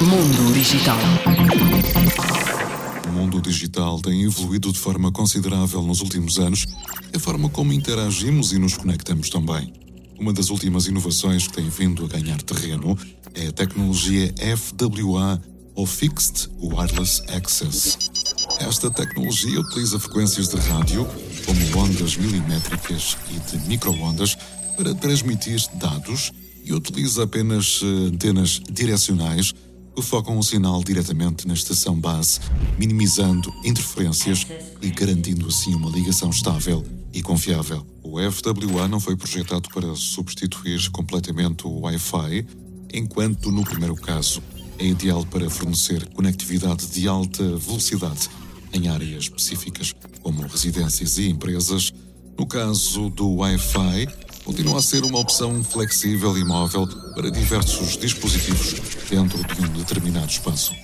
Mundo Digital. O mundo digital tem evoluído de forma considerável nos últimos anos, a forma como interagimos e nos conectamos também. Uma das últimas inovações que tem vindo a ganhar terreno é a tecnologia FWA, ou Fixed Wireless Access. Esta tecnologia utiliza frequências de rádio, como ondas milimétricas e de microondas, para transmitir dados e utiliza apenas eh, antenas direcionais que focam o sinal diretamente na estação base, minimizando interferências e garantindo assim uma ligação estável e confiável. O FWA não foi projetado para substituir completamente o Wi-Fi, enquanto no primeiro caso é ideal para fornecer conectividade de alta velocidade em áreas específicas, como residências e empresas. No caso do Wi-Fi, continua a ser uma opção flexível e móvel para diversos dispositivos dentro de um determinado espaço.